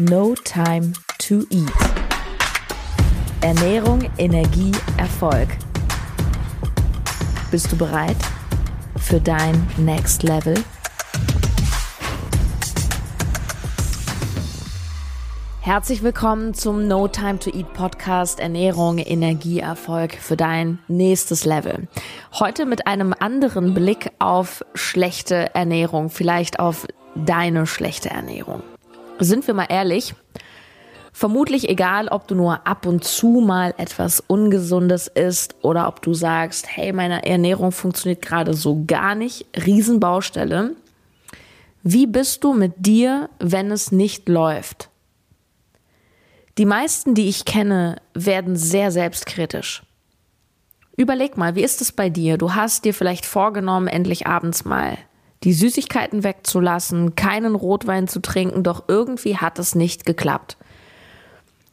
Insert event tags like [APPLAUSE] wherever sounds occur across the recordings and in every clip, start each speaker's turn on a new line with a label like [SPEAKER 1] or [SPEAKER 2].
[SPEAKER 1] No Time to Eat. Ernährung, Energie, Erfolg. Bist du bereit für dein Next Level? Herzlich willkommen zum No Time to Eat Podcast Ernährung, Energie, Erfolg für dein nächstes Level. Heute mit einem anderen Blick auf schlechte Ernährung, vielleicht auf deine schlechte Ernährung. Sind wir mal ehrlich, vermutlich egal, ob du nur ab und zu mal etwas Ungesundes isst oder ob du sagst, hey, meine Ernährung funktioniert gerade so gar nicht, Riesenbaustelle. Wie bist du mit dir, wenn es nicht läuft? Die meisten, die ich kenne, werden sehr selbstkritisch. Überleg mal, wie ist es bei dir? Du hast dir vielleicht vorgenommen, endlich abends mal die Süßigkeiten wegzulassen, keinen Rotwein zu trinken, doch irgendwie hat es nicht geklappt.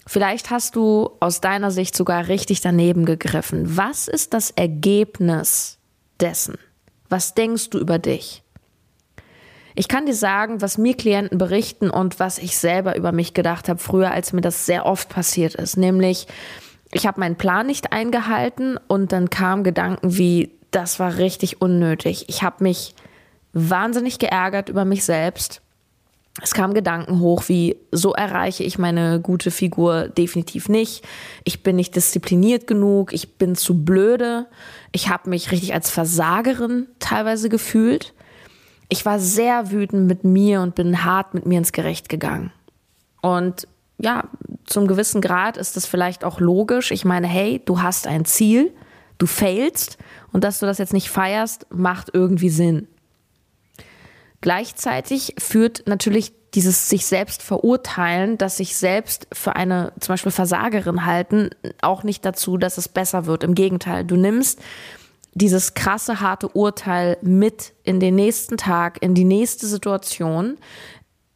[SPEAKER 1] Vielleicht hast du aus deiner Sicht sogar richtig daneben gegriffen. Was ist das Ergebnis dessen? Was denkst du über dich? Ich kann dir sagen, was mir Klienten berichten und was ich selber über mich gedacht habe früher, als mir das sehr oft passiert ist. Nämlich, ich habe meinen Plan nicht eingehalten und dann kamen Gedanken wie, das war richtig unnötig. Ich habe mich wahnsinnig geärgert über mich selbst. Es kamen Gedanken hoch wie, so erreiche ich meine gute Figur definitiv nicht. Ich bin nicht diszipliniert genug, ich bin zu blöde. Ich habe mich richtig als Versagerin teilweise gefühlt ich war sehr wütend mit mir und bin hart mit mir ins Gericht gegangen. Und ja, zum gewissen Grad ist das vielleicht auch logisch. Ich meine, hey, du hast ein Ziel, du failst und dass du das jetzt nicht feierst, macht irgendwie Sinn. Gleichzeitig führt natürlich dieses sich selbst verurteilen, dass sich selbst für eine zum Beispiel Versagerin halten, auch nicht dazu, dass es besser wird. Im Gegenteil, du nimmst dieses krasse, harte Urteil mit in den nächsten Tag, in die nächste Situation,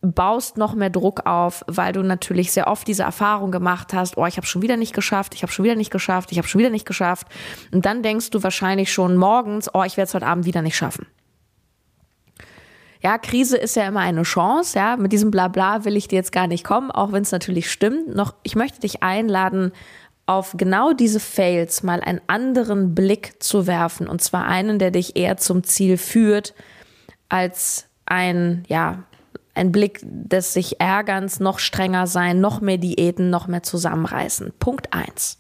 [SPEAKER 1] baust noch mehr Druck auf, weil du natürlich sehr oft diese Erfahrung gemacht hast, oh, ich habe schon wieder nicht geschafft, ich habe schon wieder nicht geschafft, ich habe schon wieder nicht geschafft. Und dann denkst du wahrscheinlich schon morgens, oh, ich werde es heute Abend wieder nicht schaffen. Ja, Krise ist ja immer eine Chance, ja. Mit diesem Blabla will ich dir jetzt gar nicht kommen, auch wenn es natürlich stimmt. Noch, ich möchte dich einladen, auf genau diese Fails mal einen anderen Blick zu werfen und zwar einen, der dich eher zum Ziel führt, als ein, ja, ein Blick des sich Ärgerns, noch strenger sein, noch mehr Diäten, noch mehr zusammenreißen. Punkt eins.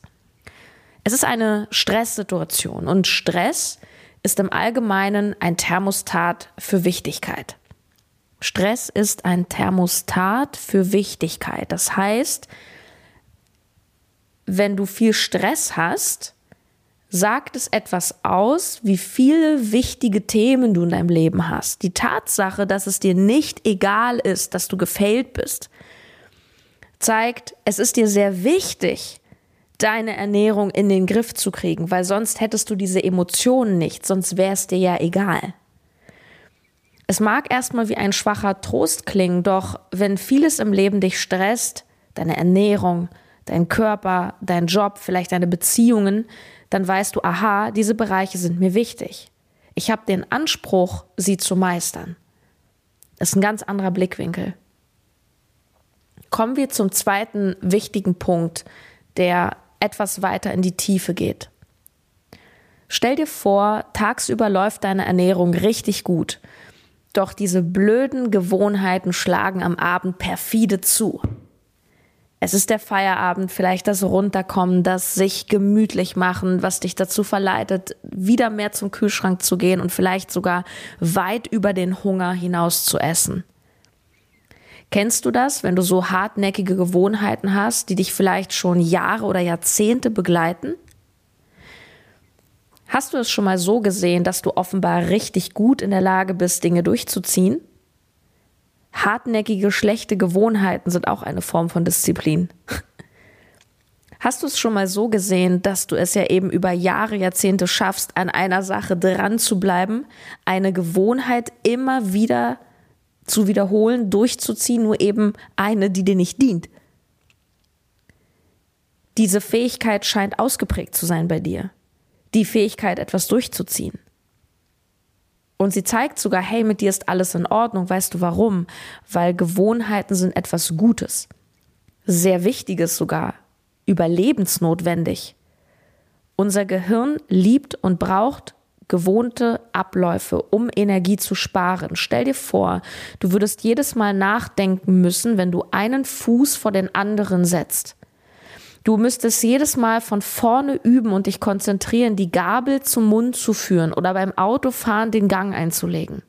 [SPEAKER 1] Es ist eine Stresssituation und Stress ist im Allgemeinen ein Thermostat für Wichtigkeit. Stress ist ein Thermostat für Wichtigkeit. Das heißt, wenn du viel Stress hast, sagt es etwas aus, wie viele wichtige Themen du in deinem Leben hast. Die Tatsache, dass es dir nicht egal ist, dass du gefailt bist, zeigt, es ist dir sehr wichtig, deine Ernährung in den Griff zu kriegen, weil sonst hättest du diese Emotionen nicht, sonst wäre es dir ja egal. Es mag erstmal wie ein schwacher Trost klingen, doch wenn vieles im Leben dich stresst, deine Ernährung, dein Körper, dein Job, vielleicht deine Beziehungen, dann weißt du, aha, diese Bereiche sind mir wichtig. Ich habe den Anspruch, sie zu meistern. Das ist ein ganz anderer Blickwinkel. Kommen wir zum zweiten wichtigen Punkt, der etwas weiter in die Tiefe geht. Stell dir vor, tagsüber läuft deine Ernährung richtig gut, doch diese blöden Gewohnheiten schlagen am Abend perfide zu. Es ist der Feierabend, vielleicht das Runterkommen, das sich gemütlich machen, was dich dazu verleitet, wieder mehr zum Kühlschrank zu gehen und vielleicht sogar weit über den Hunger hinaus zu essen. Kennst du das, wenn du so hartnäckige Gewohnheiten hast, die dich vielleicht schon Jahre oder Jahrzehnte begleiten? Hast du es schon mal so gesehen, dass du offenbar richtig gut in der Lage bist, Dinge durchzuziehen? Hartnäckige, schlechte Gewohnheiten sind auch eine Form von Disziplin. [LAUGHS] Hast du es schon mal so gesehen, dass du es ja eben über Jahre, Jahrzehnte schaffst, an einer Sache dran zu bleiben, eine Gewohnheit immer wieder zu wiederholen, durchzuziehen, nur eben eine, die dir nicht dient? Diese Fähigkeit scheint ausgeprägt zu sein bei dir. Die Fähigkeit, etwas durchzuziehen. Und sie zeigt sogar, hey, mit dir ist alles in Ordnung. Weißt du warum? Weil Gewohnheiten sind etwas Gutes. sehr Wichtiges sogar, überlebensnotwendig. Unser Gehirn liebt und braucht gewohnte Abläufe, um Energie zu sparen. Stell dir vor, du würdest jedes Mal nachdenken müssen, wenn du einen Fuß vor den anderen setzt. Du müsstest jedes Mal von vorne üben und dich konzentrieren, die Gabel zum Mund zu führen oder beim Autofahren den Gang einzulegen.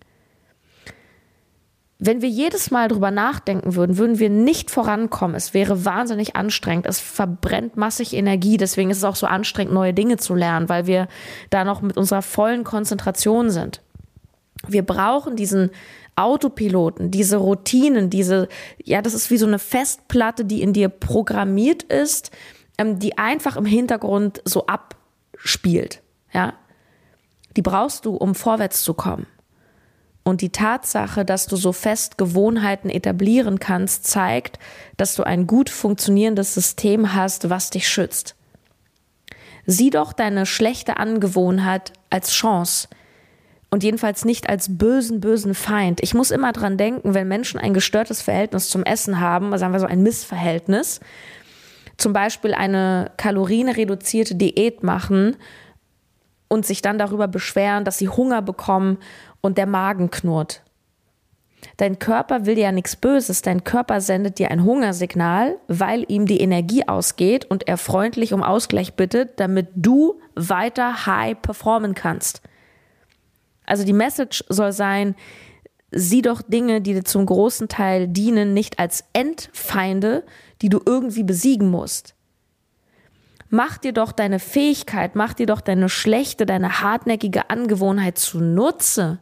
[SPEAKER 1] Wenn wir jedes Mal drüber nachdenken würden, würden wir nicht vorankommen. Es wäre wahnsinnig anstrengend. Es verbrennt massig Energie. Deswegen ist es auch so anstrengend, neue Dinge zu lernen, weil wir da noch mit unserer vollen Konzentration sind. Wir brauchen diesen Autopiloten, diese Routinen, diese, ja, das ist wie so eine Festplatte, die in dir programmiert ist, ähm, die einfach im Hintergrund so abspielt, ja. Die brauchst du, um vorwärts zu kommen. Und die Tatsache, dass du so fest Gewohnheiten etablieren kannst, zeigt, dass du ein gut funktionierendes System hast, was dich schützt. Sieh doch deine schlechte Angewohnheit als Chance und jedenfalls nicht als bösen, bösen Feind. Ich muss immer dran denken, wenn Menschen ein gestörtes Verhältnis zum Essen haben, sagen wir so ein Missverhältnis, zum Beispiel eine kalorienreduzierte Diät machen und sich dann darüber beschweren, dass sie Hunger bekommen und der Magen knurrt. Dein Körper will ja nichts Böses, dein Körper sendet dir ein Hungersignal, weil ihm die Energie ausgeht und er freundlich um Ausgleich bittet, damit du weiter high performen kannst. Also die Message soll sein, sieh doch Dinge, die dir zum großen Teil dienen, nicht als Endfeinde, die du irgendwie besiegen musst. Mach dir doch deine Fähigkeit, mach dir doch deine schlechte, deine hartnäckige Angewohnheit zunutze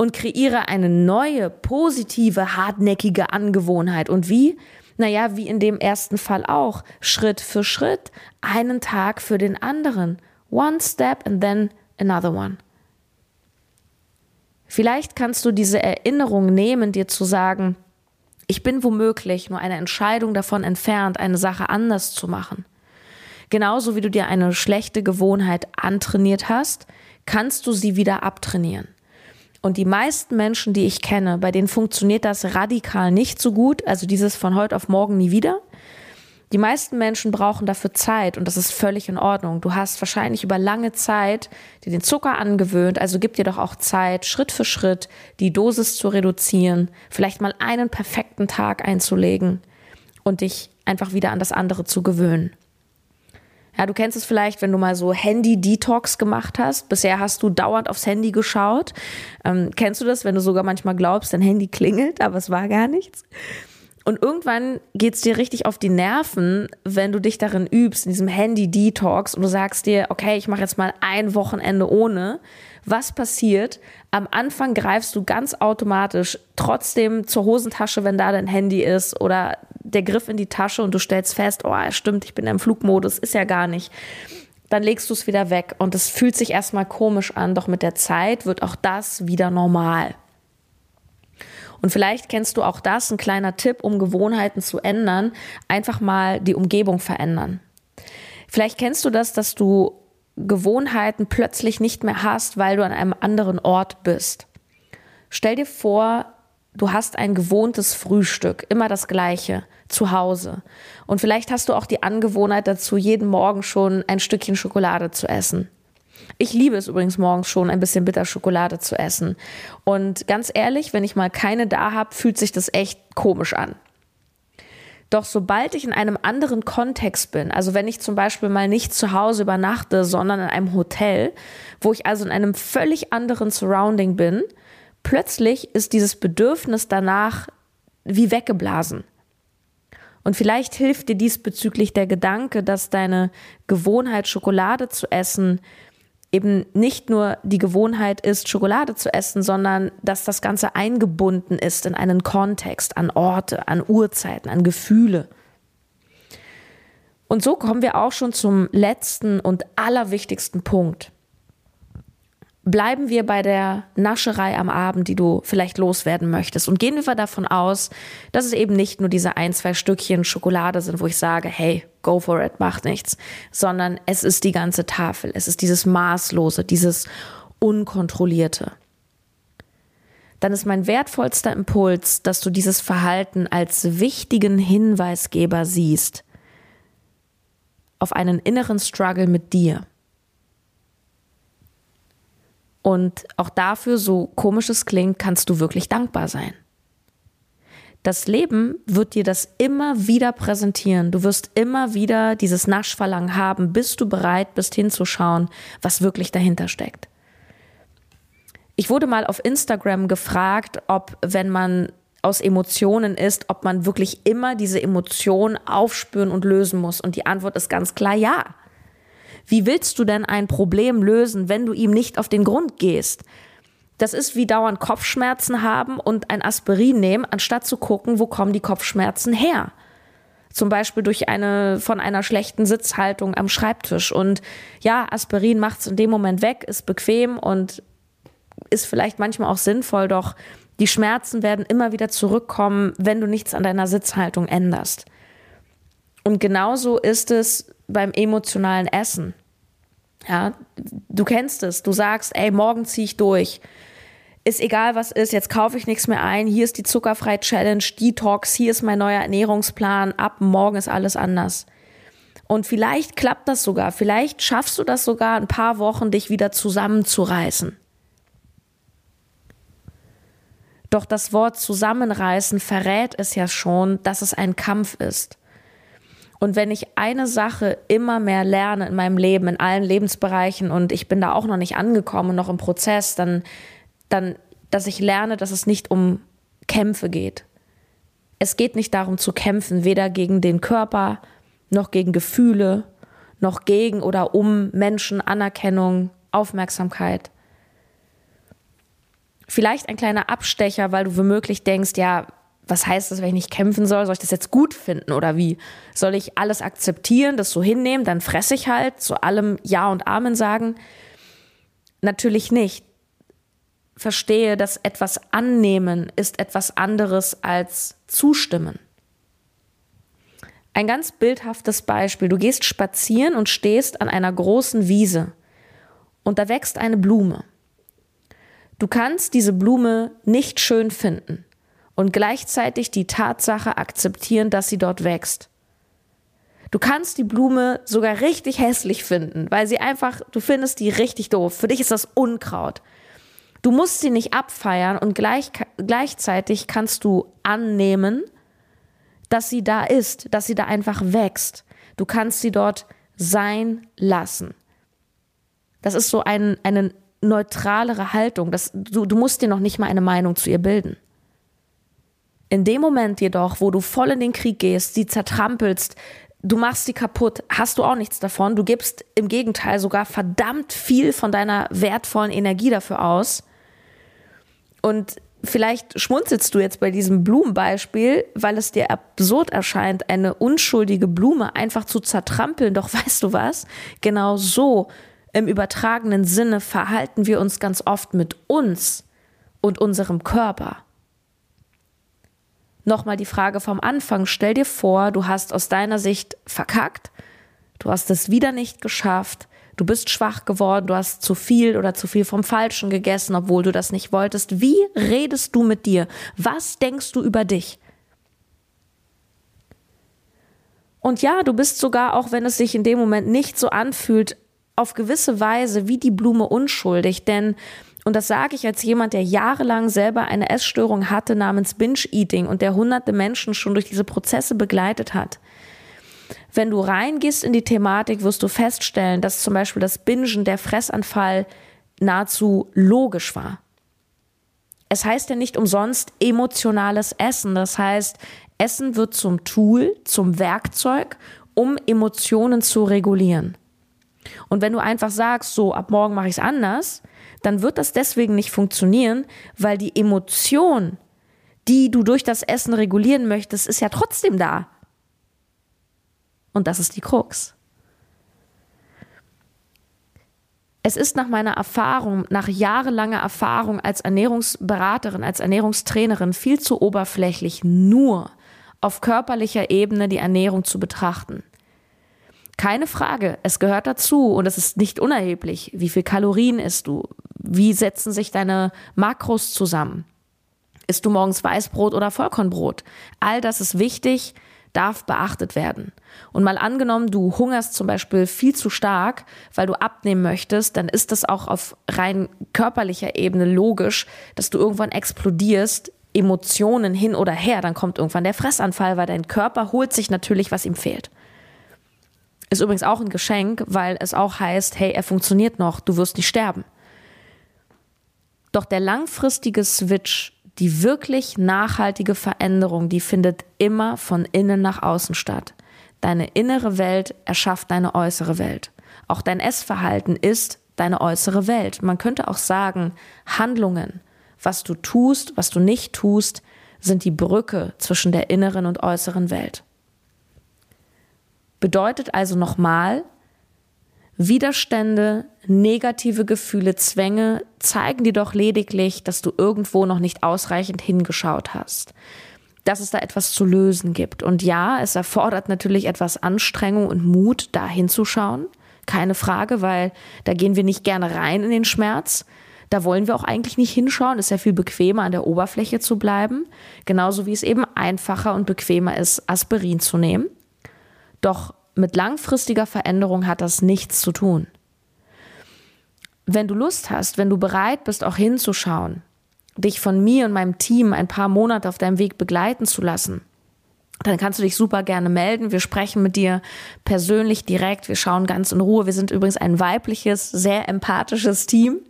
[SPEAKER 1] und kreiere eine neue, positive, hartnäckige Angewohnheit. Und wie? Naja, wie in dem ersten Fall auch. Schritt für Schritt, einen Tag für den anderen. One step and then another one. Vielleicht kannst du diese Erinnerung nehmen, dir zu sagen, ich bin womöglich nur eine Entscheidung davon entfernt, eine Sache anders zu machen. Genauso wie du dir eine schlechte Gewohnheit antrainiert hast, kannst du sie wieder abtrainieren. Und die meisten Menschen, die ich kenne, bei denen funktioniert das radikal nicht so gut, also dieses von heute auf morgen nie wieder. Die meisten Menschen brauchen dafür Zeit und das ist völlig in Ordnung. Du hast wahrscheinlich über lange Zeit dir den Zucker angewöhnt, also gib dir doch auch Zeit, Schritt für Schritt die Dosis zu reduzieren, vielleicht mal einen perfekten Tag einzulegen und dich einfach wieder an das andere zu gewöhnen. Ja, du kennst es vielleicht, wenn du mal so Handy-Detox gemacht hast. Bisher hast du dauernd aufs Handy geschaut. Ähm, kennst du das, wenn du sogar manchmal glaubst, dein Handy klingelt, aber es war gar nichts? Und irgendwann geht es dir richtig auf die Nerven, wenn du dich darin übst, in diesem Handy-Detox und du sagst dir, okay, ich mache jetzt mal ein Wochenende ohne. Was passiert? Am Anfang greifst du ganz automatisch trotzdem zur Hosentasche, wenn da dein Handy ist oder der Griff in die Tasche und du stellst fest, oh, stimmt, ich bin im Flugmodus, ist ja gar nicht. Dann legst du es wieder weg und es fühlt sich erstmal komisch an, doch mit der Zeit wird auch das wieder normal. Und vielleicht kennst du auch das, ein kleiner Tipp, um Gewohnheiten zu ändern, einfach mal die Umgebung verändern. Vielleicht kennst du das, dass du Gewohnheiten plötzlich nicht mehr hast, weil du an einem anderen Ort bist. Stell dir vor, du hast ein gewohntes Frühstück, immer das gleiche, zu Hause. Und vielleicht hast du auch die Angewohnheit dazu, jeden Morgen schon ein Stückchen Schokolade zu essen. Ich liebe es übrigens morgens schon, ein bisschen Bitterschokolade zu essen. Und ganz ehrlich, wenn ich mal keine da habe, fühlt sich das echt komisch an. Doch sobald ich in einem anderen Kontext bin, also wenn ich zum Beispiel mal nicht zu Hause übernachte, sondern in einem Hotel, wo ich also in einem völlig anderen Surrounding bin, plötzlich ist dieses Bedürfnis danach wie weggeblasen. Und vielleicht hilft dir diesbezüglich der Gedanke, dass deine Gewohnheit, Schokolade zu essen, eben nicht nur die Gewohnheit ist, Schokolade zu essen, sondern dass das Ganze eingebunden ist in einen Kontext, an Orte, an Uhrzeiten, an Gefühle. Und so kommen wir auch schon zum letzten und allerwichtigsten Punkt bleiben wir bei der Nascherei am Abend, die du vielleicht loswerden möchtest. Und gehen wir davon aus, dass es eben nicht nur diese ein, zwei Stückchen Schokolade sind, wo ich sage, hey, go for it, macht nichts, sondern es ist die ganze Tafel. Es ist dieses Maßlose, dieses Unkontrollierte. dann ist mein wertvollster Impuls, dass du dieses Verhalten als wichtigen Hinweisgeber siehst auf einen inneren Struggle mit dir. Und auch dafür, so komisch es klingt, kannst du wirklich dankbar sein. Das Leben wird dir das immer wieder präsentieren. Du wirst immer wieder dieses Naschverlangen haben, bis du bereit bist hinzuschauen, was wirklich dahinter steckt. Ich wurde mal auf Instagram gefragt, ob, wenn man aus Emotionen ist, ob man wirklich immer diese Emotion aufspüren und lösen muss. Und die Antwort ist ganz klar ja. Wie willst du denn ein Problem lösen, wenn du ihm nicht auf den Grund gehst? Das ist wie dauernd Kopfschmerzen haben und ein Aspirin nehmen, anstatt zu gucken, wo kommen die Kopfschmerzen her. Zum Beispiel durch eine, von einer schlechten Sitzhaltung am Schreibtisch. Und ja, Aspirin macht es in dem Moment weg, ist bequem und ist vielleicht manchmal auch sinnvoll, doch die Schmerzen werden immer wieder zurückkommen, wenn du nichts an deiner Sitzhaltung änderst. Und genauso ist es beim emotionalen Essen. Ja, du kennst es. Du sagst, ey, morgen ziehe ich durch. Ist egal, was ist. Jetzt kaufe ich nichts mehr ein. Hier ist die zuckerfrei Challenge, Detox. Hier ist mein neuer Ernährungsplan. Ab morgen ist alles anders. Und vielleicht klappt das sogar. Vielleicht schaffst du das sogar ein paar Wochen, dich wieder zusammenzureißen. Doch das Wort zusammenreißen verrät es ja schon, dass es ein Kampf ist. Und wenn ich eine Sache immer mehr lerne in meinem Leben, in allen Lebensbereichen, und ich bin da auch noch nicht angekommen, noch im Prozess, dann, dann, dass ich lerne, dass es nicht um Kämpfe geht. Es geht nicht darum zu kämpfen, weder gegen den Körper, noch gegen Gefühle, noch gegen oder um Menschen, Anerkennung, Aufmerksamkeit. Vielleicht ein kleiner Abstecher, weil du womöglich denkst, ja, was heißt das, wenn ich nicht kämpfen soll? Soll ich das jetzt gut finden oder wie? Soll ich alles akzeptieren, das so hinnehmen, dann fresse ich halt, zu allem Ja und Amen sagen? Natürlich nicht. Verstehe, dass etwas annehmen ist etwas anderes als zustimmen. Ein ganz bildhaftes Beispiel. Du gehst spazieren und stehst an einer großen Wiese und da wächst eine Blume. Du kannst diese Blume nicht schön finden und gleichzeitig die Tatsache akzeptieren, dass sie dort wächst. Du kannst die Blume sogar richtig hässlich finden, weil sie einfach, du findest die richtig doof. Für dich ist das Unkraut. Du musst sie nicht abfeiern und gleich, gleichzeitig kannst du annehmen, dass sie da ist, dass sie da einfach wächst. Du kannst sie dort sein lassen. Das ist so ein, eine neutralere Haltung. Das, du, du musst dir noch nicht mal eine Meinung zu ihr bilden. In dem Moment jedoch, wo du voll in den Krieg gehst, sie zertrampelst, du machst sie kaputt, hast du auch nichts davon. Du gibst im Gegenteil sogar verdammt viel von deiner wertvollen Energie dafür aus. Und vielleicht schmunzelst du jetzt bei diesem Blumenbeispiel, weil es dir absurd erscheint, eine unschuldige Blume einfach zu zertrampeln. Doch weißt du was? Genau so im übertragenen Sinne verhalten wir uns ganz oft mit uns und unserem Körper. Nochmal die Frage vom Anfang. Stell dir vor, du hast aus deiner Sicht verkackt, du hast es wieder nicht geschafft, du bist schwach geworden, du hast zu viel oder zu viel vom Falschen gegessen, obwohl du das nicht wolltest. Wie redest du mit dir? Was denkst du über dich? Und ja, du bist sogar, auch wenn es sich in dem Moment nicht so anfühlt, auf gewisse Weise wie die Blume unschuldig, denn und das sage ich als jemand, der jahrelang selber eine Essstörung hatte namens Binge-Eating und der hunderte Menschen schon durch diese Prozesse begleitet hat. Wenn du reingehst in die Thematik, wirst du feststellen, dass zum Beispiel das Bingen, der Fressanfall nahezu logisch war. Es heißt ja nicht umsonst emotionales Essen. Das heißt, Essen wird zum Tool, zum Werkzeug, um Emotionen zu regulieren. Und wenn du einfach sagst, so ab morgen mache ich es anders, dann wird das deswegen nicht funktionieren, weil die Emotion, die du durch das Essen regulieren möchtest, ist ja trotzdem da. Und das ist die Krux. Es ist nach meiner Erfahrung, nach jahrelanger Erfahrung als Ernährungsberaterin, als Ernährungstrainerin viel zu oberflächlich nur auf körperlicher Ebene die Ernährung zu betrachten. Keine Frage, es gehört dazu und es ist nicht unerheblich. Wie viel Kalorien isst du? Wie setzen sich deine Makros zusammen? Isst du morgens Weißbrot oder Vollkornbrot? All das ist wichtig, darf beachtet werden. Und mal angenommen, du hungerst zum Beispiel viel zu stark, weil du abnehmen möchtest, dann ist das auch auf rein körperlicher Ebene logisch, dass du irgendwann explodierst, Emotionen hin oder her, dann kommt irgendwann der Fressanfall, weil dein Körper holt sich natürlich, was ihm fehlt. Ist übrigens auch ein Geschenk, weil es auch heißt, hey, er funktioniert noch, du wirst nicht sterben. Doch der langfristige Switch, die wirklich nachhaltige Veränderung, die findet immer von innen nach außen statt. Deine innere Welt erschafft deine äußere Welt. Auch dein Essverhalten ist deine äußere Welt. Man könnte auch sagen, Handlungen, was du tust, was du nicht tust, sind die Brücke zwischen der inneren und äußeren Welt. Bedeutet also nochmal, Widerstände, negative Gefühle, Zwänge zeigen dir doch lediglich, dass du irgendwo noch nicht ausreichend hingeschaut hast. Dass es da etwas zu lösen gibt. Und ja, es erfordert natürlich etwas Anstrengung und Mut, da hinzuschauen. Keine Frage, weil da gehen wir nicht gerne rein in den Schmerz. Da wollen wir auch eigentlich nicht hinschauen. Es ist ja viel bequemer, an der Oberfläche zu bleiben. Genauso wie es eben einfacher und bequemer ist, Aspirin zu nehmen. Doch mit langfristiger Veränderung hat das nichts zu tun. Wenn du Lust hast, wenn du bereit bist, auch hinzuschauen, dich von mir und meinem Team ein paar Monate auf deinem Weg begleiten zu lassen, dann kannst du dich super gerne melden. Wir sprechen mit dir persönlich direkt. Wir schauen ganz in Ruhe. Wir sind übrigens ein weibliches, sehr empathisches Team.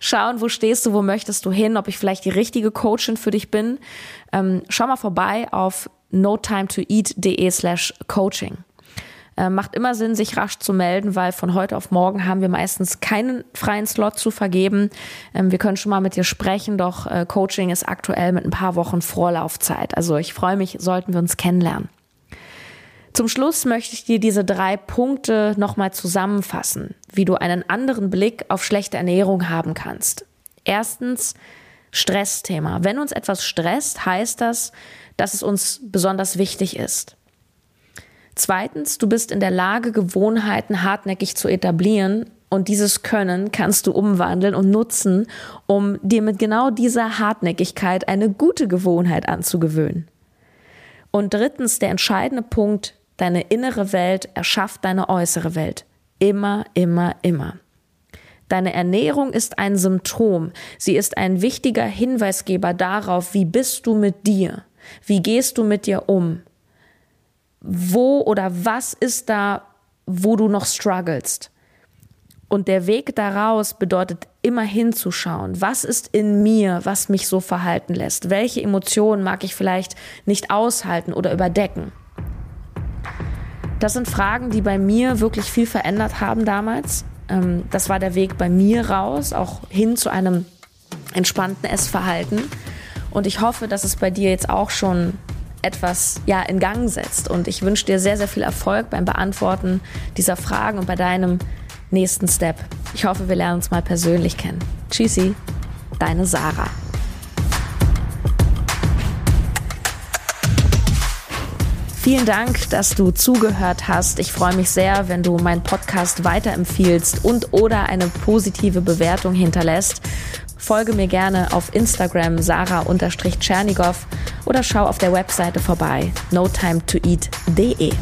[SPEAKER 1] Schauen, wo stehst du, wo möchtest du hin, ob ich vielleicht die richtige Coachin für dich bin. Ähm, schau mal vorbei auf notimetoeat.de slash coaching. Äh, macht immer Sinn, sich rasch zu melden, weil von heute auf morgen haben wir meistens keinen freien Slot zu vergeben. Ähm, wir können schon mal mit dir sprechen, doch äh, Coaching ist aktuell mit ein paar Wochen Vorlaufzeit. Also ich freue mich, sollten wir uns kennenlernen. Zum Schluss möchte ich dir diese drei Punkte nochmal zusammenfassen, wie du einen anderen Blick auf schlechte Ernährung haben kannst. Erstens, Stressthema. Wenn uns etwas stresst, heißt das, dass es uns besonders wichtig ist. Zweitens, du bist in der Lage, Gewohnheiten hartnäckig zu etablieren und dieses Können kannst du umwandeln und nutzen, um dir mit genau dieser Hartnäckigkeit eine gute Gewohnheit anzugewöhnen. Und drittens, der entscheidende Punkt, deine innere Welt erschafft deine äußere Welt. Immer, immer, immer. Deine Ernährung ist ein Symptom. Sie ist ein wichtiger Hinweisgeber darauf, wie bist du mit dir? Wie gehst du mit dir um? Wo oder was ist da, wo du noch strugglest. Und der Weg daraus bedeutet immer hinzuschauen. Was ist in mir, was mich so verhalten lässt? Welche Emotionen mag ich vielleicht nicht aushalten oder überdecken? Das sind Fragen, die bei mir wirklich viel verändert haben damals. Ähm, das war der Weg bei mir raus, auch hin zu einem entspannten Essverhalten. Und ich hoffe, dass es bei dir jetzt auch schon etwas ja in Gang setzt. Und ich wünsche dir sehr, sehr viel Erfolg beim Beantworten dieser Fragen und bei deinem nächsten Step. Ich hoffe, wir lernen uns mal persönlich kennen. Tschüssi, deine Sarah. Vielen Dank, dass du zugehört hast. Ich freue mich sehr, wenn du meinen Podcast weiterempfiehlst und oder eine positive Bewertung hinterlässt. Folge mir gerne auf Instagram sarah-tschernigow oder schau auf der Webseite vorbei notimetoeat.de.